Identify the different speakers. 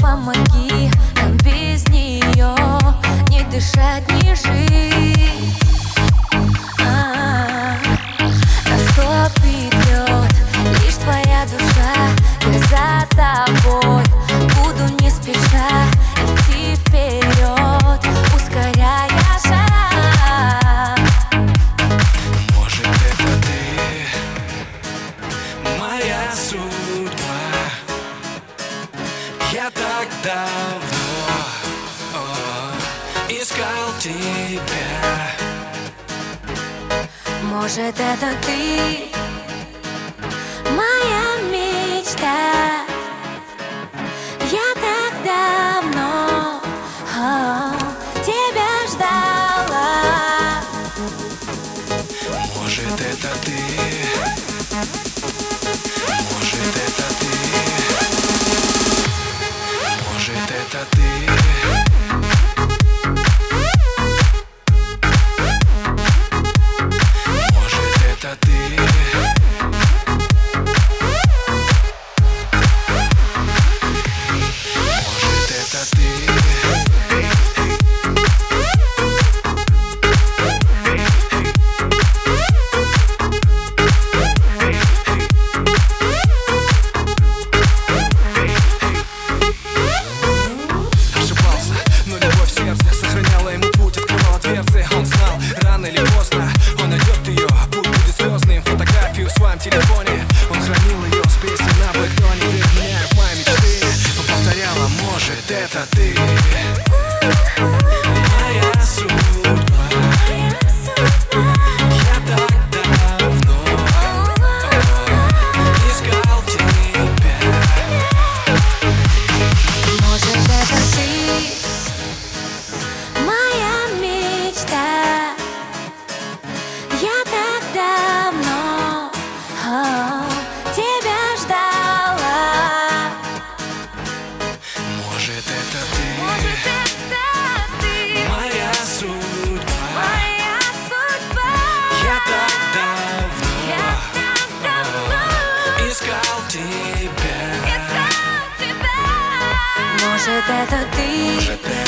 Speaker 1: помоги. я
Speaker 2: так давно о, искал тебя.
Speaker 1: Может это ты, моя мечта. Я так давно о, тебя ждала.
Speaker 2: Может это ты?
Speaker 1: Может, это ты?
Speaker 2: Может, это